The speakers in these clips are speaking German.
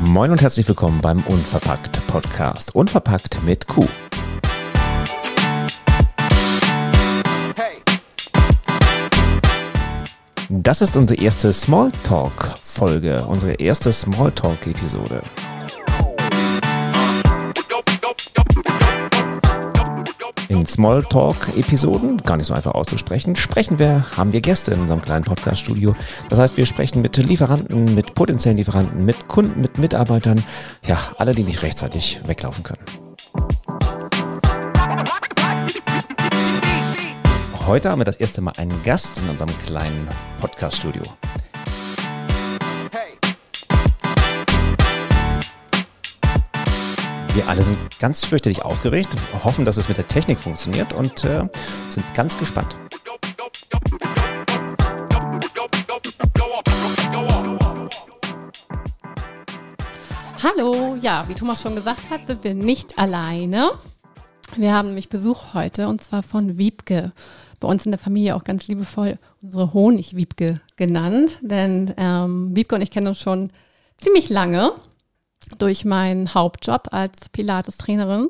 Moin und herzlich willkommen beim Unverpackt Podcast. Unverpackt mit Q. Das ist unsere erste Smalltalk-Folge, unsere erste Smalltalk-Episode. In Smalltalk-Episoden, gar nicht so einfach auszusprechen, sprechen wir, haben wir Gäste in unserem kleinen Podcast-Studio. Das heißt, wir sprechen mit Lieferanten, mit potenziellen Lieferanten, mit Kunden, mit Mitarbeitern, ja, alle, die nicht rechtzeitig weglaufen können. Heute haben wir das erste Mal einen Gast in unserem kleinen Podcast-Studio. Wir alle sind ganz fürchterlich aufgeregt, hoffen, dass es mit der Technik funktioniert und äh, sind ganz gespannt. Hallo, ja, wie Thomas schon gesagt hat, sind wir nicht alleine. Wir haben nämlich Besuch heute und zwar von Wiebke. Bei uns in der Familie auch ganz liebevoll unsere Honigwiebke genannt, denn ähm, Wiebke und ich kennen uns schon ziemlich lange durch meinen Hauptjob als Pilates-Trainerin.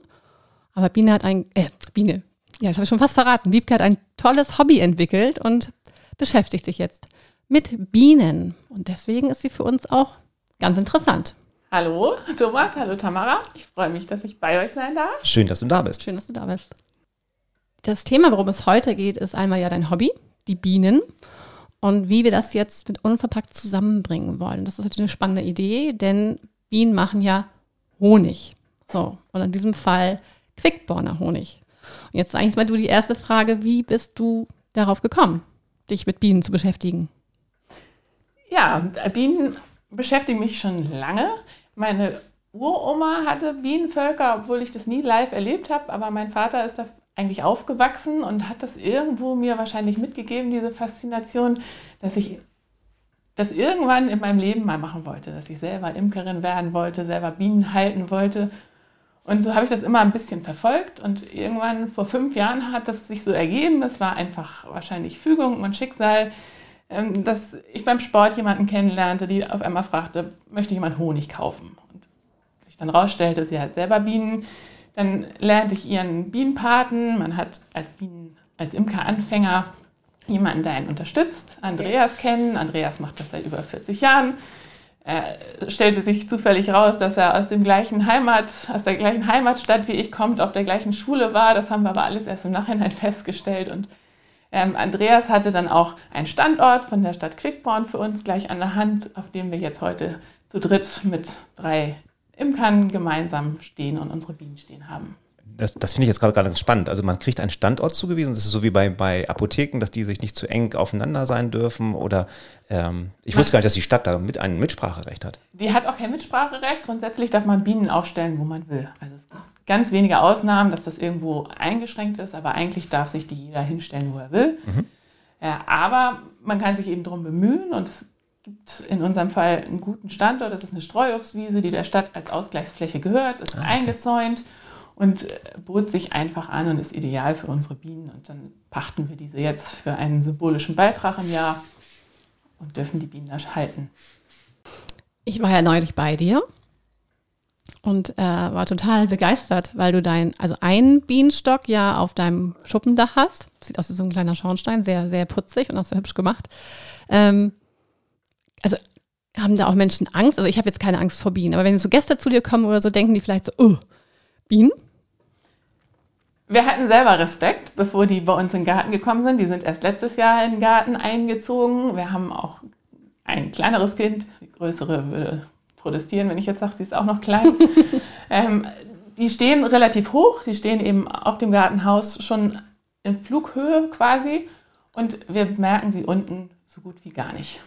Aber Biene hat ein, äh, Biene, ja, das habe ich schon fast verraten. Wiebke hat ein tolles Hobby entwickelt und beschäftigt sich jetzt mit Bienen. Und deswegen ist sie für uns auch ganz interessant. Hallo Thomas, hallo Tamara. Ich freue mich, dass ich bei euch sein darf. Schön, dass du da bist. Schön, dass du da bist. Das Thema, worum es heute geht, ist einmal ja dein Hobby, die Bienen. Und wie wir das jetzt mit unverpackt zusammenbringen wollen. Das ist natürlich eine spannende Idee, denn Bienen machen ja Honig. So, und in diesem Fall Quickborner Honig. Und jetzt eigentlich mal du die erste Frage, wie bist du darauf gekommen, dich mit Bienen zu beschäftigen? Ja, Bienen beschäftigen mich schon lange. Meine Uroma hatte Bienenvölker, obwohl ich das nie live erlebt habe, aber mein Vater ist da eigentlich aufgewachsen und hat das irgendwo mir wahrscheinlich mitgegeben, diese Faszination, dass ich das irgendwann in meinem Leben mal machen wollte, dass ich selber Imkerin werden wollte, selber Bienen halten wollte. Und so habe ich das immer ein bisschen verfolgt und irgendwann vor fünf Jahren hat das sich so ergeben. Es war einfach wahrscheinlich Fügung und Schicksal, ähm, dass ich beim Sport jemanden kennenlernte, die auf einmal fragte, möchte jemand Honig kaufen? Und sich dann rausstellte, sie hat selber Bienen. Dann lernte ich ihren Bienenpaten. Man hat als Bienen, als Imkeranfänger jemanden, der einen unterstützt, Andreas kennen. Andreas macht das seit über 40 Jahren. Er stellte sich zufällig raus, dass er aus dem gleichen Heimat, aus der gleichen Heimatstadt wie ich kommt, auf der gleichen Schule war. Das haben wir aber alles erst im Nachhinein festgestellt. Und ähm, Andreas hatte dann auch einen Standort von der Stadt Quickborn für uns gleich an der Hand, auf dem wir jetzt heute zu dritt mit drei Imkern gemeinsam stehen und unsere Bienen stehen haben das, das finde ich jetzt gerade ganz spannend. Also man kriegt einen Standort zugewiesen. Das ist so wie bei, bei Apotheken, dass die sich nicht zu eng aufeinander sein dürfen. Oder ähm, ich wusste gar nicht, dass die Stadt da mit ein Mitspracherecht hat. Die hat auch kein Mitspracherecht. Grundsätzlich darf man Bienen aufstellen, wo man will. Also es gibt ganz wenige Ausnahmen, dass das irgendwo eingeschränkt ist, aber eigentlich darf sich die jeder hinstellen, wo er will. Mhm. Ja, aber man kann sich eben darum bemühen und es gibt in unserem Fall einen guten Standort. Das ist eine Streuobstwiese, die der Stadt als Ausgleichsfläche gehört, ist ah, okay. eingezäunt und äh, bot sich einfach an und ist ideal für unsere Bienen. Und dann pachten wir diese jetzt für einen symbolischen Beitrag im Jahr und dürfen die Bienen da halten. Ich war ja neulich bei dir und äh, war total begeistert, weil du dein, also einen Bienenstock ja auf deinem Schuppendach hast. Sieht aus wie so ein kleiner Schornstein, sehr, sehr putzig und auch sehr hübsch gemacht. Ähm, also haben da auch Menschen Angst? Also ich habe jetzt keine Angst vor Bienen, aber wenn so Gäste zu dir kommen oder so, denken die vielleicht so, oh, Bienen? Wir hatten selber Respekt, bevor die bei uns in den Garten gekommen sind. Die sind erst letztes Jahr in den Garten eingezogen. Wir haben auch ein kleineres Kind, die größere würde protestieren, wenn ich jetzt sage, sie ist auch noch klein. ähm, die stehen relativ hoch, die stehen eben auf dem Gartenhaus schon in Flughöhe quasi und wir merken sie unten so gut wie gar nicht.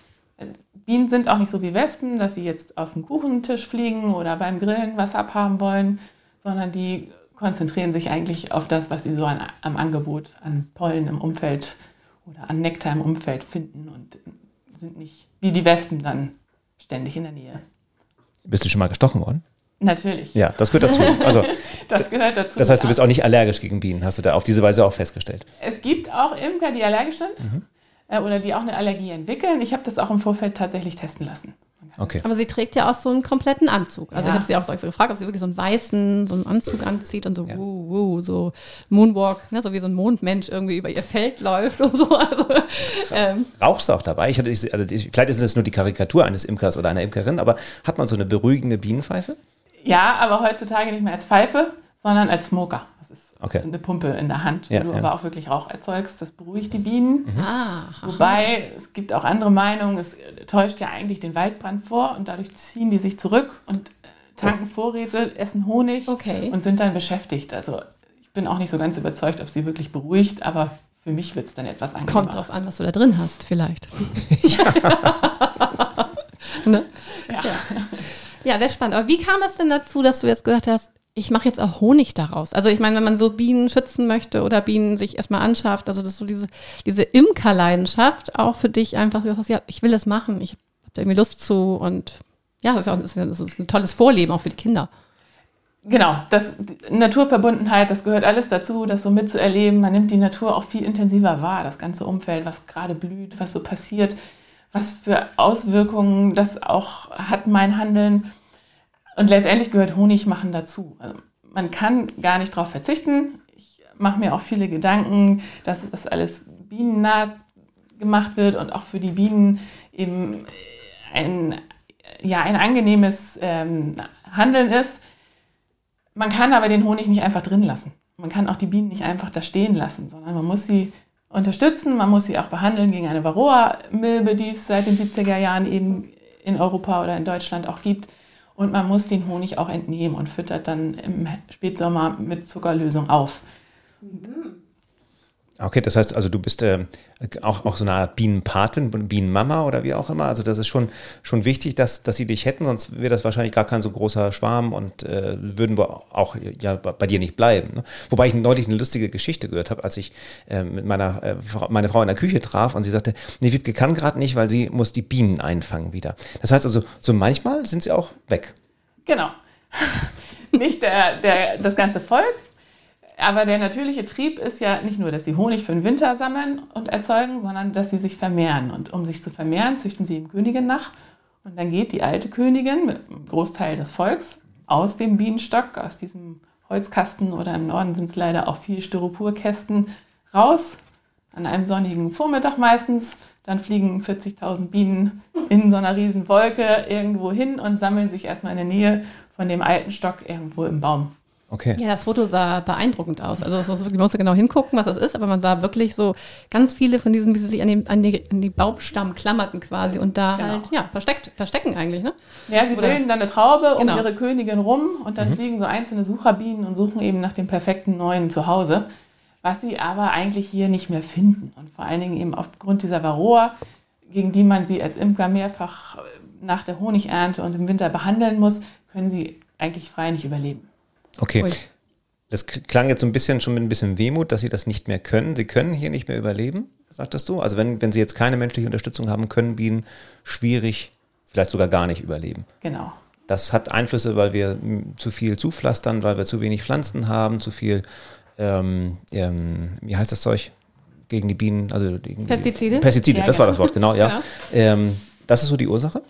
Bienen sind auch nicht so wie Wespen, dass sie jetzt auf den Kuchentisch fliegen oder beim Grillen was abhaben wollen, sondern die konzentrieren sich eigentlich auf das, was sie so an, am Angebot an Pollen im Umfeld oder an Nektar im Umfeld finden und sind nicht wie die Wespen dann ständig in der Nähe. Bist du schon mal gestochen worden? Natürlich. Ja, das gehört dazu. Also, das gehört dazu. Das heißt, du bist auch nicht allergisch gegen Bienen, hast du da auf diese Weise auch festgestellt? Es gibt auch Imker, die allergisch sind. Mhm. äh, oder die auch eine Allergie entwickeln. Ich habe das auch im Vorfeld tatsächlich testen lassen. Okay. Aber sie trägt ja auch so einen kompletten Anzug. Also Ja. ich habe sie auch so gefragt, ob sie wirklich so einen weißen, so einen Anzug anzieht und so, Ja. wuh, wuh, so Moonwalk, ne, so wie so ein Mondmensch irgendwie über ihr Feld läuft und so. Also, ähm, Rauchst du auch dabei? Ich hatte, also ich- vielleicht ist es nur die Karikatur eines Imkers oder einer Imkerin, aber hat man so eine beruhigende Bienenpfeife? Ja, aber heutzutage nicht mehr als Pfeife, sondern als Smoker. Okay. eine Pumpe in der Hand, Ja, wo du ja. aber auch wirklich Rauch erzeugst. Das beruhigt die Bienen. ah, Wobei, es gibt auch andere Meinungen, es täuscht ja eigentlich den Waldbrand vor und dadurch ziehen die sich zurück und äh, tanken Vorräte, essen Honig Okay. und sind dann beschäftigt. Also ich bin auch nicht so ganz überzeugt, ob sie wirklich beruhigt, aber für mich wird es dann etwas angenehmer. kommt drauf an, was du da drin hast, vielleicht. ne? Ja. Ja, sehr spannend. Aber wie kam es denn dazu, dass du jetzt gesagt hast, ich mache jetzt auch Honig daraus? Also ich meine, wenn man so Bienen schützen möchte oder Bienen sich erstmal anschafft, also das ist so diese, diese Imkerleidenschaft auch für dich einfach, ja, ich will das machen, ich habe da irgendwie Lust zu und ja, das ist, auch, das ist ein tolles Vorleben auch für die Kinder. Genau, das Naturverbundenheit, das gehört alles dazu, das so mitzuerleben. Man nimmt die Natur auch viel intensiver wahr, das ganze Umfeld, was gerade blüht, was so passiert, was für Auswirkungen das auch hat, mein Handeln. Und letztendlich gehört Honigmachen dazu. Also man kann gar nicht darauf verzichten. Ich mache mir auch viele Gedanken, dass das alles bienennah gemacht wird und auch für die Bienen eben ein, ja, ein angenehmes ähm, Handeln ist. Man kann aber den Honig nicht einfach drin lassen. Man kann auch die Bienen nicht einfach da stehen lassen, sondern man muss sie unterstützen, man muss sie auch behandeln gegen eine Varroa-Milbe, die es seit den 70er Jahren eben in Europa oder in Deutschland auch gibt. Und man muss den Honig auch entnehmen und füttert dann im Spätsommer mit Zuckerlösung auf. Okay, das heißt also, du bist äh, auch, auch so eine Art Bienenpatin, Bienenmama oder wie auch immer. Also das ist schon, schon wichtig, dass, dass sie dich hätten, sonst wäre das wahrscheinlich gar kein so großer Schwarm und äh, würden wir auch ja, bei dir nicht bleiben. Ne? Wobei ich neulich eine lustige Geschichte gehört habe, als ich äh, mit meiner äh, Frau, meine Frau in der Küche traf und sie sagte, nee, Wiebke kann gerade nicht, weil sie muss die Bienen einfangen wieder. Das heißt also, so manchmal sind sie auch weg. Genau. nicht der, der, das ganze Volk, aber der natürliche Trieb ist ja nicht nur, dass sie Honig für den Winter sammeln und erzeugen, sondern dass sie sich vermehren. Und um sich zu vermehren, züchten sie eben Königin nach. Und dann geht die alte Königin mit einem Großteil des Volks aus dem Bienenstock, aus diesem Holzkasten oder im Norden sind es leider auch viel Styroporkästen, raus an einem sonnigen Vormittag meistens. Dann fliegen 40.000 Bienen in so einer riesen Wolke irgendwo hin und sammeln sich erstmal in der Nähe von dem alten Stock irgendwo im Baum. Okay. Ja, das Foto sah beeindruckend aus. Also das wirklich, man muss ja genau hingucken, was das ist, aber man sah wirklich so ganz viele von diesen, wie sie sich an, den, an, die, an die Baumstamm klammerten quasi und da Genau. halt, ja, versteckt, verstecken eigentlich, ne? Ja, sie Oder- bilden dann eine Traube um Genau. ihre Königin rum und dann fliegen so einzelne Sucherbienen und suchen eben nach dem perfekten neuen Zuhause, was sie aber eigentlich hier nicht mehr finden. Und vor allen Dingen eben aufgrund dieser Varroa, gegen die man sie als Imker mehrfach nach der Honigernte und im Winter behandeln muss, können sie eigentlich frei nicht überleben. Okay. Ui. Das klang jetzt so ein bisschen schon mit ein bisschen Wehmut, dass sie das nicht mehr können. Sie können hier nicht mehr überleben, sagtest du? Also wenn, wenn sie jetzt keine menschliche Unterstützung haben, können Bienen schwierig, vielleicht sogar gar nicht überleben. Genau. Das hat Einflüsse, weil wir zu viel zupflastern, weil wir zu wenig Pflanzen haben, zu viel, ähm, ähm, wie heißt das Zeug? Gegen die Bienen, also gegen Pestizide? Pestizide, Ja, das war ja. das Wort, genau, ja. Ja. Ähm, das ist so die Ursache?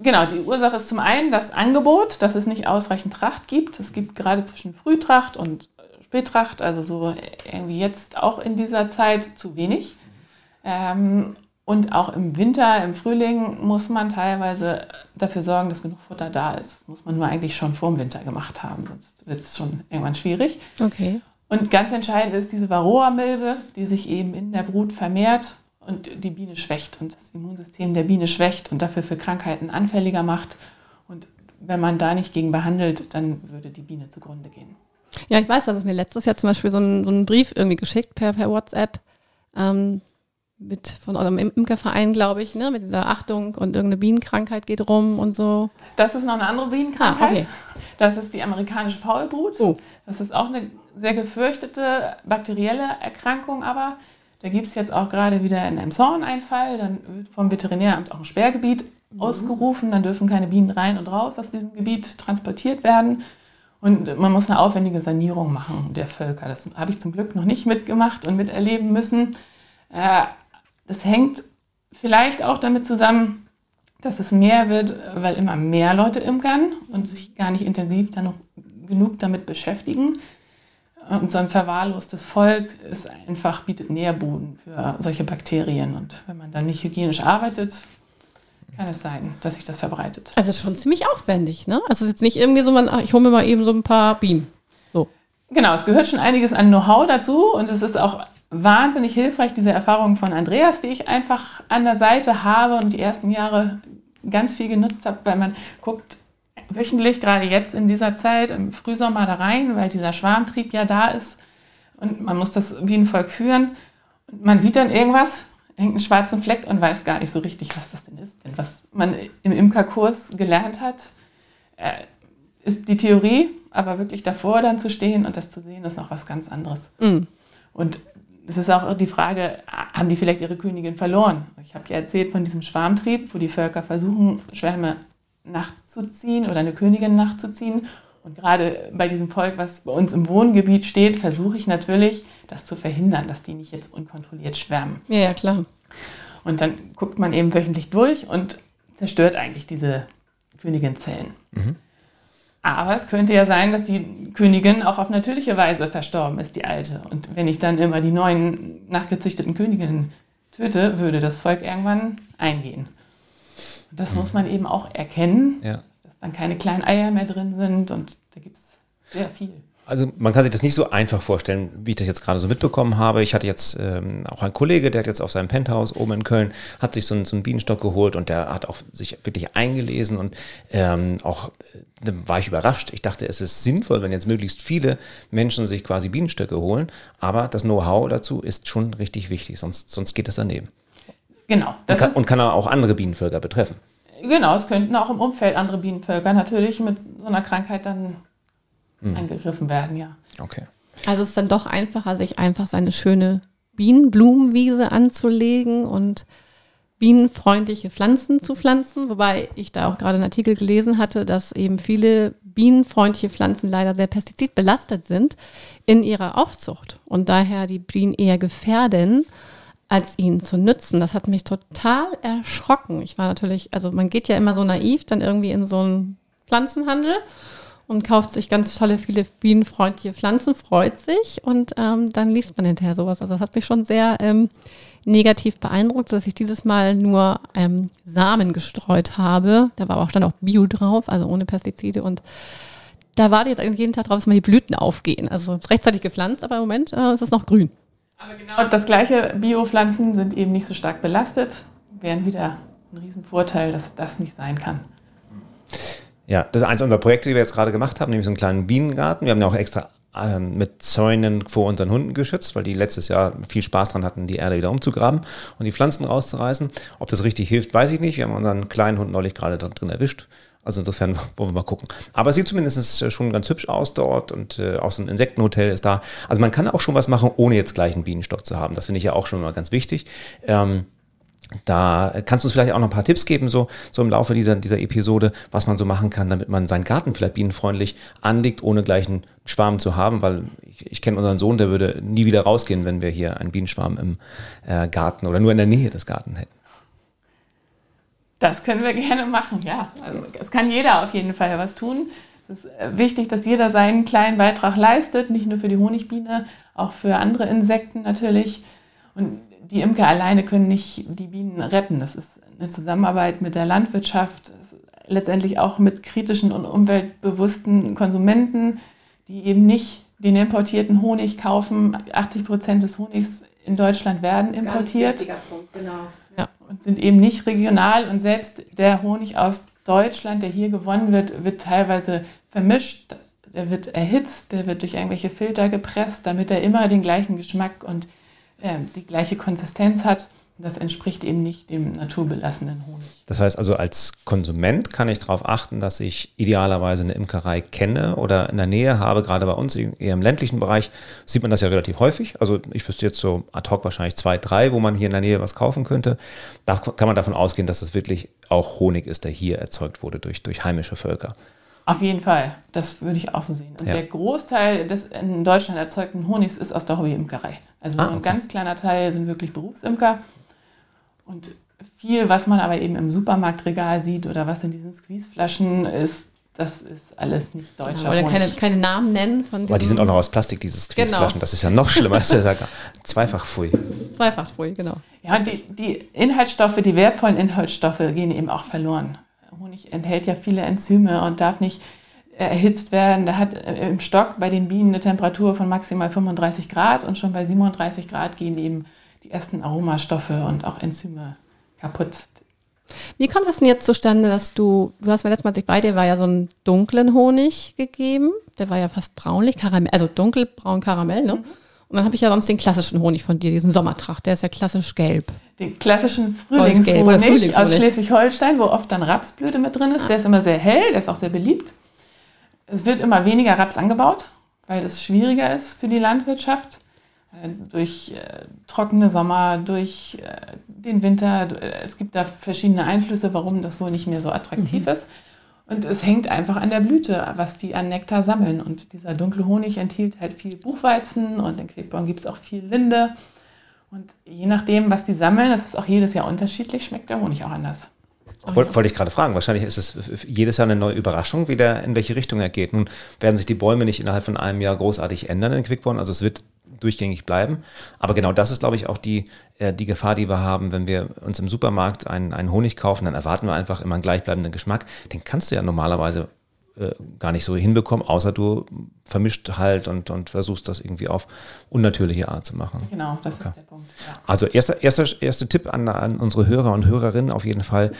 Genau, die Ursache ist zum einen das Angebot, dass es nicht ausreichend Tracht gibt. Es gibt gerade zwischen Frühtracht und äh, Spättracht, also so irgendwie jetzt auch in dieser Zeit zu wenig. Ähm, und auch im Winter, im Frühling muss man teilweise dafür sorgen, dass genug Futter da ist. Das muss man nur eigentlich schon vor dem Winter gemacht haben, sonst wird es schon irgendwann schwierig. Okay. Und ganz entscheidend ist diese Varroa-Milbe, die sich eben in der Brut vermehrt und die Biene schwächt und das Immunsystem der Biene schwächt und dafür für Krankheiten anfälliger macht. Und wenn man da nicht gegen behandelt, dann würde die Biene zugrunde gehen. Ja, ich weiß, dass es mir letztes Jahr zum Beispiel so einen, so einen Brief irgendwie geschickt per, per WhatsApp ähm, mit von eurem Im- Imkerverein, glaube ich, ne, mit dieser Achtung und irgendeine Bienenkrankheit geht rum und so. Das ist noch eine andere Bienenkrankheit. Ah, okay. Das ist die amerikanische Faulbrut. Oh. Das ist auch eine sehr gefürchtete bakterielle Erkrankung, aber da gibt es jetzt auch gerade wieder in Emshorn einen Fall. Dann wird vom Veterinäramt auch ein Sperrgebiet ausgerufen. Dann dürfen keine Bienen rein und raus aus diesem Gebiet transportiert werden. Und man muss eine aufwendige Sanierung machen der Völker. Das habe ich zum Glück noch nicht mitgemacht und miterleben müssen. Äh, Das hängt vielleicht auch damit zusammen, dass es mehr wird, weil immer mehr Leute imkern und sich gar nicht intensiv dann noch genug damit beschäftigen. Und so ein verwahrlostes Volk ist einfach, bietet Nährboden für solche Bakterien. Und wenn man dann nicht hygienisch arbeitet, kann es sein, dass sich das verbreitet. Also schon ziemlich aufwendig, ne? Also es ist jetzt nicht irgendwie so, man, ach, ich hole mir mal eben so ein paar Bienen. So. Genau, es gehört schon einiges an Know-how dazu und es ist auch wahnsinnig hilfreich, diese Erfahrungen von Andreas, die ich einfach an der Seite habe und die ersten Jahre ganz viel genutzt habe, weil man guckt, wöchentlich, gerade jetzt in dieser Zeit, im Frühsommer da rein, weil dieser Schwarmtrieb ja da ist. Und man muss das wie ein Volk führen. Und man sieht dann irgendwas, irgendeinen schwarzen Fleck und weiß gar nicht so richtig, was das denn ist. Denn was man im Imkerkurs gelernt hat, äh, ist die Theorie, aber wirklich davor dann zu stehen und das zu sehen, ist noch was ganz anderes. Mhm. Und es ist auch die Frage, haben die vielleicht ihre Königin verloren? Ich habe ja erzählt von diesem Schwarmtrieb, wo die Völker versuchen, Schwärme nachzuziehen oder eine Königin nachzuziehen. Und gerade bei diesem Volk, was bei uns im Wohngebiet steht, versuche ich natürlich, das zu verhindern, dass die nicht jetzt unkontrolliert schwärmen. Ja, ja, klar. Und dann guckt man eben wöchentlich durch und zerstört eigentlich diese Königinzellen. Mhm. Aber es könnte ja sein, dass die Königin auch auf natürliche Weise verstorben ist, die alte. Und wenn ich dann immer die neuen nachgezüchteten Königinnen töte, würde das Volk irgendwann eingehen. Das mhm. muss man eben auch erkennen, ja. dass dann keine kleinen Eier mehr drin sind und da gibt es sehr viel. Also man kann sich das nicht so einfach vorstellen, wie ich das jetzt gerade so mitbekommen habe. Ich hatte jetzt ähm, auch einen Kollege, der hat jetzt auf seinem Penthouse oben in Köln, hat sich so einen, so einen Bienenstock geholt und der hat auch sich wirklich eingelesen und ähm, auch äh, war ich überrascht. Ich dachte, es ist sinnvoll, wenn jetzt möglichst viele Menschen sich quasi Bienenstöcke holen, aber das Know-how dazu ist schon richtig wichtig, sonst, sonst geht das daneben. Genau. Und kann, und kann auch andere Bienenvölker betreffen. Genau, es könnten auch im Umfeld andere Bienenvölker natürlich mit so einer Krankheit dann hm. eingegriffen werden, ja. Okay. Also es ist dann doch einfacher, sich einfach seine schöne Bienenblumenwiese anzulegen und bienenfreundliche Pflanzen zu pflanzen, wobei ich da auch gerade einen Artikel gelesen hatte, dass eben viele bienenfreundliche Pflanzen leider sehr pestizidbelastet sind in ihrer Aufzucht und daher die Bienen eher gefährden, als ihnen zu nützen. Das hat mich total erschrocken. Ich war natürlich, also man geht ja immer so naiv dann irgendwie in so einen Pflanzenhandel und kauft sich ganz tolle, viele bienenfreundliche Pflanzen, freut sich und ähm, dann liest man hinterher sowas. Also das hat mich schon sehr ähm, negativ beeindruckt, dass ich dieses Mal nur ähm, Samen gestreut habe. Da war auch dann auch Bio drauf, also ohne Pestizide und da warte jetzt jeden Tag drauf, dass mal die Blüten aufgehen. Also rechtzeitig gepflanzt, aber im Moment äh, ist es noch grün. Aber genau das gleiche, Biopflanzen sind eben nicht so stark belastet, wären wieder ein Riesenvorteil, dass das nicht sein kann. Ja, das ist eins unserer Projekte, die wir jetzt gerade gemacht haben, nämlich so einen kleinen Bienengarten. Wir haben ja auch extra ähm, mit Zäunen vor unseren Hunden geschützt, weil die letztes Jahr viel Spaß dran hatten, die Erde wieder umzugraben und die Pflanzen rauszureißen. Ob das richtig hilft, weiß ich nicht. Wir haben unseren kleinen Hund neulich gerade drin erwischt. Also insofern wollen wir mal gucken. Aber es sieht zumindest schon ganz hübsch aus dort und äh, auch so ein Insektenhotel ist da. Also man kann auch schon was machen, ohne jetzt gleich einen Bienenstock zu haben. Das finde ich ja auch schon mal ganz wichtig. Ähm, da kannst du uns vielleicht auch noch ein paar Tipps geben, so, so im Laufe dieser, dieser Episode, was man so machen kann, damit man seinen Garten vielleicht bienenfreundlich anlegt, ohne gleich einen Schwarm zu haben, weil ich, ich kenne unseren Sohn, der würde nie wieder rausgehen, wenn wir hier einen Bienenschwarm im äh, Garten oder nur in der Nähe des Garten hätten. Das können wir gerne machen, ja. Also es kann jeder auf jeden Fall was tun. Es ist äh, wichtig, dass jeder seinen kleinen Beitrag leistet, nicht nur für die Honigbiene, auch für andere Insekten natürlich. Und die Imker alleine können nicht die Bienen retten. Das ist eine Zusammenarbeit mit der Landwirtschaft, letztendlich auch mit kritischen und umweltbewussten Konsumenten, die eben nicht den importierten Honig kaufen. 80 Prozent des Honigs in Deutschland werden importiert. Ganz Punkt, genau. Ja. Und sind eben nicht regional. Und selbst der Honig aus Deutschland, der hier gewonnen wird, wird teilweise vermischt. Der wird erhitzt, der wird durch irgendwelche Filter gepresst, damit er immer den gleichen Geschmack und äh, die gleiche Konsistenz hat. Das entspricht eben nicht dem naturbelassenen Honig. Das heißt also, als Konsument kann ich darauf achten, dass ich idealerweise eine Imkerei kenne oder in der Nähe habe. Gerade bei uns eher im ländlichen Bereich sieht man das ja relativ häufig. Also ich wüsste jetzt so ad hoc wahrscheinlich zwei, drei, wo man hier in der Nähe was kaufen könnte. Da kann man davon ausgehen, dass es wirklich auch Honig ist, der hier erzeugt wurde durch, durch heimische Völker. Auf jeden Fall, das würde ich auch so sehen. Und ja. der Großteil des in Deutschland erzeugten Honigs ist aus der Hobbyimkerei. Also ah, okay. ein ganz kleiner Teil sind wirklich Berufsimker. Und viel, was man aber eben im Supermarktregal sieht oder was in diesen Squeezeflaschen ist, das ist alles nicht deutscher Oder Honig. keine, keine Namen nennen von Aber die sind auch noch aus Plastik, diese Squeezeflaschen. Genau. Das ist ja noch schlimmer. Das ist ja zweifach pfui. Zweifach Pfui, genau. Ja, und die, die Inhaltsstoffe, die wertvollen Inhaltsstoffe gehen eben auch verloren. Honig enthält ja viele Enzyme und darf nicht äh, erhitzt werden. Der hat äh, im Stock bei den Bienen eine Temperatur von maximal 35 Grad und schon bei 37 Grad gehen eben die ersten Aromastoffe und auch Enzyme kaputt. Wie kommt es denn jetzt zustande, dass du, du hast mir letztes Mal, als ich bei dir war, ja so einen dunklen Honig gegeben. Der war ja fast braunlich, Karamell, also dunkelbraun Karamell, ne? Und dann habe ich ja sonst den klassischen Honig von dir, diesen Sommertracht, der ist ja klassisch gelb. Den klassischen Frühlingshonig Frühlingshonig. aus Schleswig-Holstein, wo oft dann Rapsblüte mit drin ist. Der ist immer sehr hell, der ist auch sehr beliebt. Es wird immer weniger Raps angebaut, weil das schwieriger ist für die Landwirtschaft. Äh, Durch äh, trockene Sommer, durch äh, den Winter. Äh, Es gibt da verschiedene Einflüsse, warum das wohl nicht mehr so attraktiv ist. Und es hängt einfach an der Blüte, was die an Nektar sammeln. Und dieser dunkle Honig enthielt halt viel Buchweizen und in Quickborn gibt es auch viel Linde. Und je nachdem, was die sammeln, das ist auch jedes Jahr unterschiedlich, schmeckt der Honig auch anders. Wollte wollte ich gerade fragen. Wahrscheinlich ist es jedes Jahr eine neue Überraschung, wie der, in welche Richtung er geht. Nun werden sich die Bäume nicht innerhalb von einem Jahr großartig ändern in Quickborn. Also es wird durchgängig bleiben. Aber genau das ist, glaube ich, auch die, äh, die Gefahr, die wir haben, wenn wir uns im Supermarkt einen, einen Honig kaufen, dann erwarten wir einfach immer einen gleichbleibenden Geschmack. Den kannst du ja normalerweise äh, gar nicht so hinbekommen, außer du vermischt halt und, und versuchst das irgendwie auf unnatürliche Art zu machen. Genau, das ist der Punkt. Ja. Also erster, erster, erster Tipp an, an unsere Hörer und Hörerinnen auf jeden Fall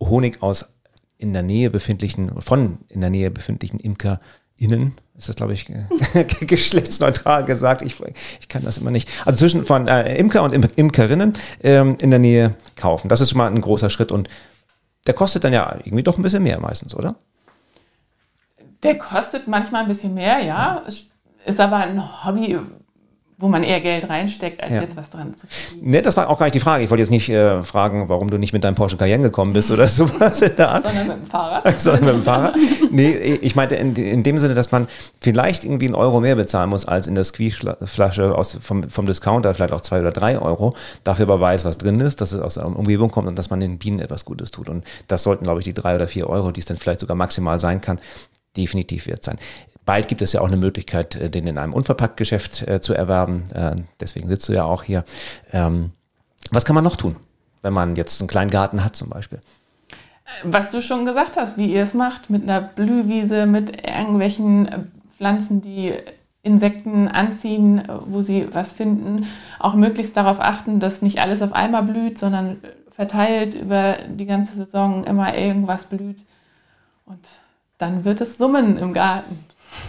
Honig aus in der Nähe befindlichen, von in der Nähe befindlichen ImkerInnen, ist das glaube ich geschlechtsneutral gesagt, ich, ich kann das immer nicht, also zwischen von äh, Imker und Im Imkerinnen ähm, in der Nähe kaufen. Das ist schon mal ein großer Schritt und der kostet dann ja irgendwie doch ein bisschen mehr meistens, oder? Der kostet manchmal ein bisschen mehr, ja. Ist aber ein Hobby, wo man eher Geld reinsteckt, als Ja. jetzt was dran zu verdienen. Ne, das war auch gar nicht die Frage. Ich wollte jetzt nicht äh, fragen, warum du nicht mit deinem Porsche Cayenne gekommen bist oder sowas in der Art. Sondern mit dem Fahrrad. sondern mit dem Fahrrad. Nee, ich meinte in, in dem Sinne, dass man vielleicht irgendwie einen Euro mehr bezahlen muss als in der Squeeze-Flasche vom, vom Discounter, vielleicht auch zwei oder drei Euro, dafür aber weiß, was drin ist, dass es aus der Umgebung kommt und dass man den Bienen etwas Gutes tut. Und das sollten, glaube ich, die drei oder vier Euro, die es dann vielleicht sogar maximal sein kann, definitiv wert sein. Bald gibt es ja auch eine Möglichkeit, äh, den in einem Unverpacktgeschäft äh, zu erwerben. Äh, deswegen sitzt du ja auch hier. Ähm, was kann man noch tun, wenn man jetzt einen kleinen Garten hat zum Beispiel? Was du schon gesagt hast, wie ihr es macht, mit einer Blühwiese, mit irgendwelchen Pflanzen, die Insekten anziehen, wo sie was finden. Auch möglichst darauf achten, dass nicht alles auf einmal blüht, sondern verteilt über die ganze Saison immer irgendwas blüht. Und dann wird es summen im Garten.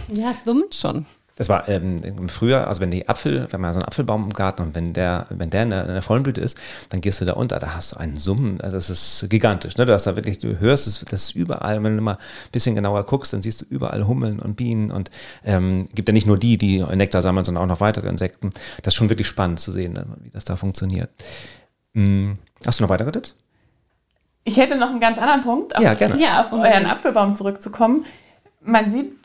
Ja, es summt schon. Das war ähm, im Frühjahr, also wenn die Apfel, wenn man so einen Apfelbaum im Garten und wenn der, wenn der in der, in der vollen Blüte ist, dann gehst du da unter, da hast du einen Summen, also das ist gigantisch. Ne? Du hast da wirklich, du hörst es, das ist überall, wenn du mal ein bisschen genauer guckst, dann siehst du überall Hummeln und Bienen und ähm, gibt ja nicht nur die, die Nektar sammeln, sondern auch noch weitere Insekten. Das ist schon wirklich spannend zu sehen, ne, wie das da funktioniert. Hm, hast du noch weitere Tipps? Ich hätte noch einen ganz anderen Punkt, auf, Ja, gerne. Ja, auf euren Apfelbaum zurückzukommen. Man sieht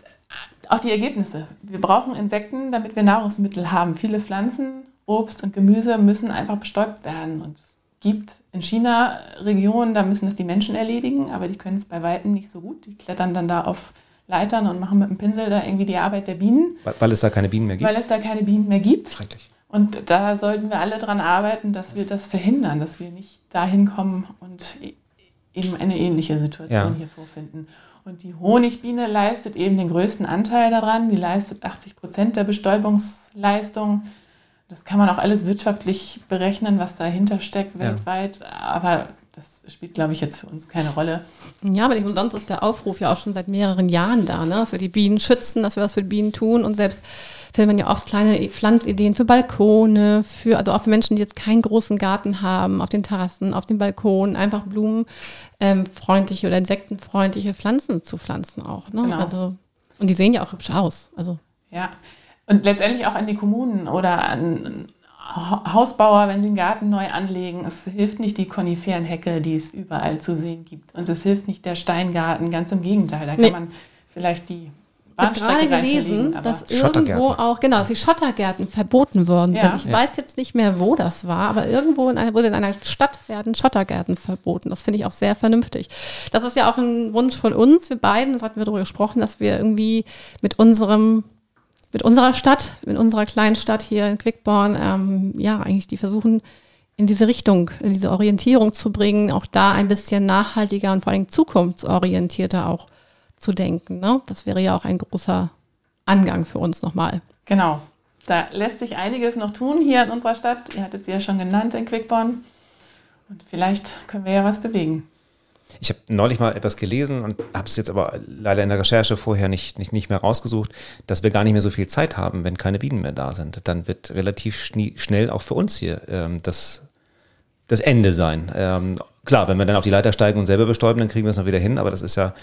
auch die Ergebnisse. Wir brauchen Insekten, damit wir Nahrungsmittel haben. Viele Pflanzen, Obst und Gemüse müssen einfach bestäubt werden. Und es gibt in China Regionen, da müssen das die Menschen erledigen, aber die können es bei Weitem nicht so gut. Die klettern dann da auf Leitern und machen mit dem Pinsel da irgendwie die Arbeit der Bienen, Weil, weil es da keine Bienen mehr gibt? weil es da keine Bienen mehr gibt. Schrecklich. Und da sollten wir alle dran arbeiten, dass wir das verhindern, dass wir nicht dahin kommen und e- eben eine ähnliche Situation Ja. hier vorfinden. Und die Honigbiene leistet eben den größten Anteil daran. Die leistet 80 Prozent der Bestäubungsleistung. Das kann man auch alles wirtschaftlich berechnen, was dahinter steckt Ja. weltweit. Aber das spielt, glaube ich, jetzt für uns keine Rolle. Ja, aber nicht umsonst ist der Aufruf ja auch schon seit mehreren Jahren da, ne? dass wir die Bienen schützen, dass wir was für die Bienen tun und selbst findet man ja oft kleine Pflanzideen für Balkone, für, also auch für Menschen, die jetzt keinen großen Garten haben, auf den Terrassen, auf dem Balkon, einfach blumenfreundliche oder insektenfreundliche Pflanzen zu pflanzen auch. Ne? Genau. Also, und die sehen ja auch hübsch aus. Also Ja, und letztendlich auch an die Kommunen oder an Ha- Hausbauer, wenn sie einen Garten neu anlegen. Es hilft nicht die Koniferenhecke, die es überall zu sehen gibt. Und es hilft nicht der Steingarten, ganz im Gegenteil. Da kann Nee. man vielleicht die habe gerade gelesen, dass irgendwo auch, genau, dass die Schottergärten verboten worden ja. sind. Ich ja. weiß jetzt nicht mehr, wo das war, aber irgendwo in einer, wurde in einer Stadt werden Schottergärten verboten. Das finde ich auch sehr vernünftig. Das ist ja auch ein Wunsch von uns, wir beiden, das hatten wir darüber gesprochen, dass wir irgendwie mit unserem mit unserer Stadt, mit unserer kleinen Stadt hier in Quickborn, ähm, ja, eigentlich die versuchen, in diese Richtung, in diese Orientierung zu bringen, auch da ein bisschen nachhaltiger und vor allem zukunftsorientierter auch zu denken. Ne? Das wäre ja auch ein großer Angang für uns nochmal. Genau. Da lässt sich einiges noch tun hier in unserer Stadt. Ihr hattet sie ja schon genannt in Quickborn. Und vielleicht können wir ja was bewegen. Ich habe neulich mal etwas gelesen und habe es jetzt aber leider in der Recherche vorher nicht, nicht, nicht mehr rausgesucht, dass wir gar nicht mehr so viel Zeit haben, wenn keine Bienen mehr da sind. Dann wird relativ schnell auch für uns hier ähm, das, das Ende sein. Ähm, Klar, wenn wir dann auf die Leiter steigen und selber bestäuben, dann kriegen wir es noch wieder hin, aber das ist ja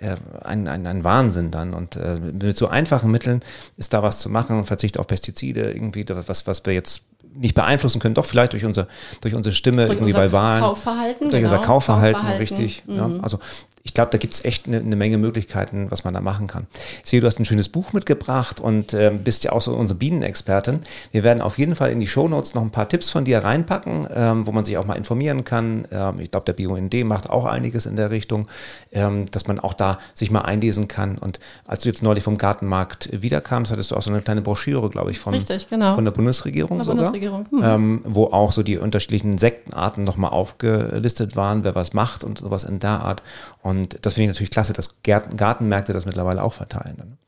äh, ein, ein, ein Wahnsinn dann. Und äh, mit so einfachen Mitteln ist da was zu machen, Verzicht auf Pestizide, irgendwie was, was wir jetzt nicht beeinflussen können, doch vielleicht durch, unser, durch unsere Stimme durch irgendwie bei Wahlen. Kaufverhalten, durch genau. unser Kaufverhalten, Kaufverhalten. richtig. Mhm. Ja, also ich glaube, da gibt es echt eine ne Menge Möglichkeiten, was man da machen kann. Ich sehe, du hast ein schönes Buch mitgebracht und äh, bist ja auch so unsere Bienenexpertin. Wir werden auf jeden Fall in die Shownotes noch ein paar Tipps von dir reinpacken, ähm, wo man sich auch mal informieren kann. Ähm, ich glaube, der BUND macht auch einiges in der Richtung, ähm, dass man auch da sich mal einlesen kann. Und als du jetzt neulich vom Gartenmarkt wiederkamst, hattest du auch so eine kleine Broschüre, glaube ich, von, Richtig, genau. von der Bundesregierung der sogar. Bundesregierung. Hm. wo auch so die unterschiedlichen Insektenarten nochmal aufgelistet waren, wer was macht und sowas in der Art. Und das finde ich natürlich klasse, dass Gartenmärkte das mittlerweile auch verteilen. Dann.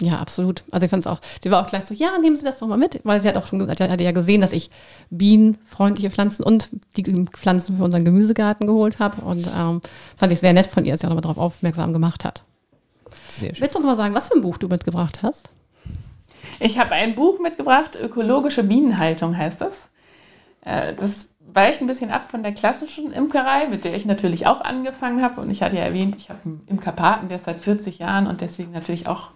Ja, absolut. Also ich fand es auch, die war auch gleich so, ja, nehmen Sie das doch mal mit, weil sie hat auch schon gesagt, hatte ja gesehen, dass ich bienenfreundliche Pflanzen und die Pflanzen für unseren Gemüsegarten geholt habe. Und ähm, fand ich sehr nett von ihr, dass sie auch nochmal darauf aufmerksam gemacht hat. Sehr schön. Willst du uns mal sagen, was für ein Buch du mitgebracht hast? Ich habe ein Buch mitgebracht, Ökologische Bienenhaltung heißt das. Äh, das weicht ein bisschen ab von der klassischen Imkerei, mit der ich natürlich auch angefangen habe. Und ich hatte ja erwähnt, ich habe einen Imkerpaten, der seit 40 Jahren und deswegen natürlich auch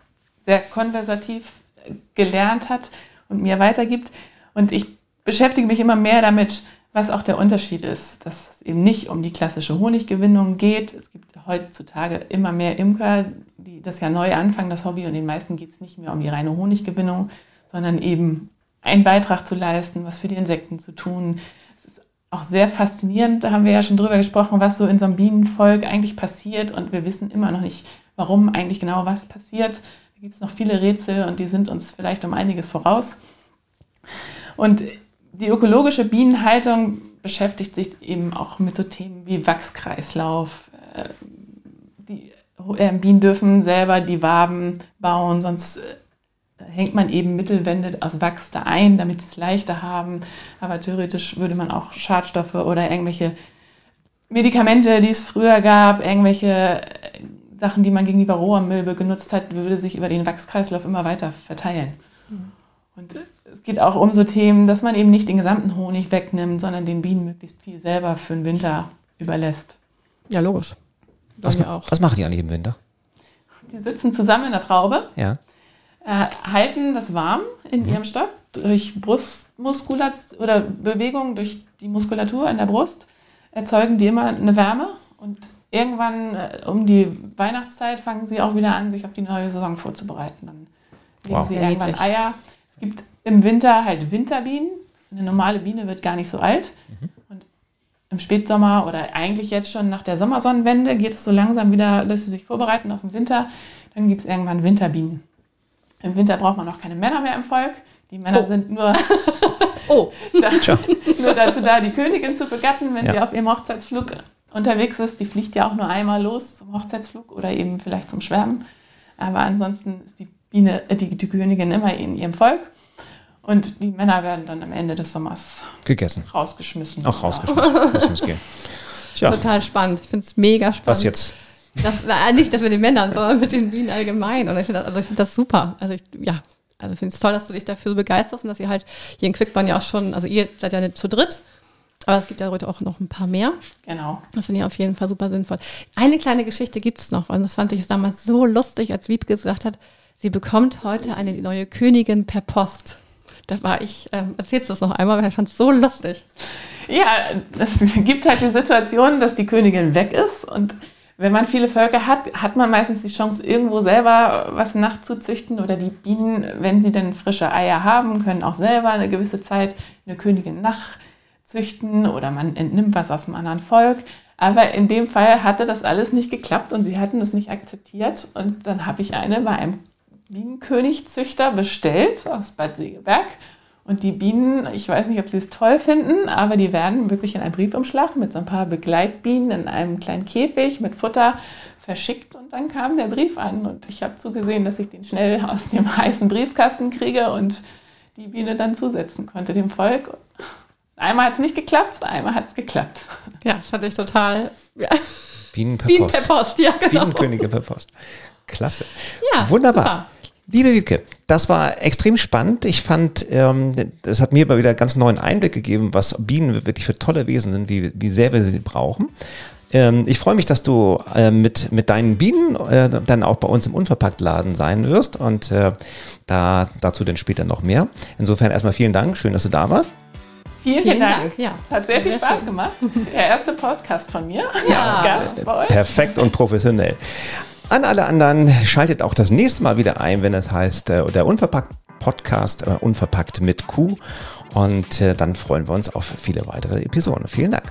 sehr konversativ äh, gelernt hat und mir weitergibt. Und ich beschäftige mich immer mehr damit, was auch der Unterschied ist, dass es eben nicht um die klassische Honiggewinnung geht. Es gibt heutzutage immer mehr Imker, die das ja neu anfangen, das Hobby, und den meisten geht es nicht mehr um die reine Honiggewinnung, sondern eben einen Beitrag zu leisten, was für die Insekten zu tun, auch sehr faszinierend. Da haben wir ja schon drüber gesprochen, was so in so einem Bienenvolk eigentlich passiert. Und wir wissen immer noch nicht, warum eigentlich genau was passiert. Da gibt es noch viele Rätsel und die sind uns vielleicht um einiges voraus. Und die ökologische Bienenhaltung beschäftigt sich eben auch mit so Themen wie Wachskreislauf. Äh, die äh, Bienen dürfen selber die Waben bauen, sonst äh, hängt man eben Mittelwände aus Wachs da ein, damit sie es leichter haben. Aber theoretisch würde man auch Schadstoffe oder irgendwelche Medikamente, die es früher gab, irgendwelche Sachen, die man gegen die Varroa-Milbe genutzt hat, würde sich über den Wachskreislauf immer weiter verteilen. Mhm. Und es geht auch um so Themen, dass man eben nicht den gesamten Honig wegnimmt, sondern den Bienen möglichst viel selber für den Winter überlässt. Ja, logisch. Was, was machen die eigentlich im Winter? Die sitzen zusammen in der Traube. Ja äh, halten das warm in mhm. ihrem Stock durch Brustmuskulatur oder Bewegungen durch die Muskulatur in der Brust, erzeugen die immer eine Wärme und irgendwann äh, um die Weihnachtszeit fangen sie auch wieder an, sich auf die neue Saison vorzubereiten. Dann legen wow. sie irgendwann Eier. Es gibt im Winter halt Winterbienen. Eine normale Biene wird gar nicht so alt. Mhm. Und im Spätsommer oder eigentlich jetzt schon nach der Sommersonnenwende geht es so langsam wieder, dass sie sich vorbereiten auf den Winter. Dann gibt es irgendwann Winterbienen. Im Winter braucht man auch keine Männer mehr im Volk. Die Männer oh. sind nur, oh. da, nur dazu da, die Königin zu begatten, wenn ja. sie auf ihrem Hochzeitsflug unterwegs ist. Die fliegt ja auch nur einmal los zum Hochzeitsflug oder eben vielleicht zum Schwärmen. Aber ansonsten ist die Biene, äh, die, die Königin immer in ihrem Volk. Und die Männer werden dann am Ende des Sommers gegessen. Rausgeschmissen. Auch rausgeschmissen. Ja. Total spannend. Ich finde es mega spannend. Was jetzt? Das, nicht das mit den Männern, sondern mit den Bienen allgemein. Und ich finde das, also find das super. Also ich, ja, also ich finde es toll, dass du dich dafür begeisterst und dass ihr halt hier in Quickborn ja auch schon, also ihr seid ja nicht zu dritt, aber es gibt ja heute auch noch ein paar mehr. Genau. Das finde ich auf jeden Fall super sinnvoll. Eine kleine Geschichte gibt es noch, und das fand ich damals so lustig, als Wiebke gesagt hat, sie bekommt heute eine neue Königin per Post. Da war ich, ähm, erzählst du das noch einmal, weil ich fand es so lustig. Ja, es gibt halt die Situation, dass die Königin weg ist und wenn man viele Völker hat, hat man meistens die Chance, irgendwo selber was nachzuzüchten. Oder die Bienen, wenn sie dann frische Eier haben, können auch selber eine gewisse Zeit eine Königin nachzüchten oder man entnimmt was aus einem anderen Volk. Aber in dem Fall hatte das alles nicht geklappt und sie hatten das nicht akzeptiert. Und dann habe ich eine bei einem Bienenkönigzüchter bestellt aus Bad Segeberg. Und die Bienen, ich weiß nicht, ob sie es toll finden, aber die werden wirklich in einem Briefumschlag mit so ein paar Begleitbienen in einem kleinen Käfig mit Futter verschickt und dann kam der Brief an und ich habe zugesehen, dass ich den schnell aus dem heißen Briefkasten kriege und die Biene dann zusetzen konnte dem Volk. Einmal hat es nicht geklappt, einmal hat es geklappt. Ja, fand ich total. Ja. Bienen per Bienen Post. per Post, ja, genau. Bienenkönige per Post. Klasse. Ja, Wunderbar. super. Liebe Wiebke, das war extrem spannend. Ich fand, ähm, es hat mir mal wieder ganz neuen Einblick gegeben, was Bienen wirklich für tolle Wesen sind, wie, wie sehr wir sie brauchen. Ähm, ich freue mich, dass du äh, mit, mit deinen Bienen äh, dann auch bei uns im Unverpacktladen sein wirst und äh, da, dazu dann später noch mehr. Insofern erstmal vielen Dank, schön, dass du da warst. Vielen, Vielen Dank. Dank, ja. Hat sehr viel Sehr Spaß schön. gemacht. Der erste Podcast von mir. Ja. Gast bei euch. Perfekt und professionell. An alle anderen, schaltet auch das nächste Mal wieder ein, wenn es heißt, äh, der Unverpackt Podcast, äh, Unverpackt mit Q. Und äh, dann freuen wir uns auf viele weitere Episoden. Vielen Dank.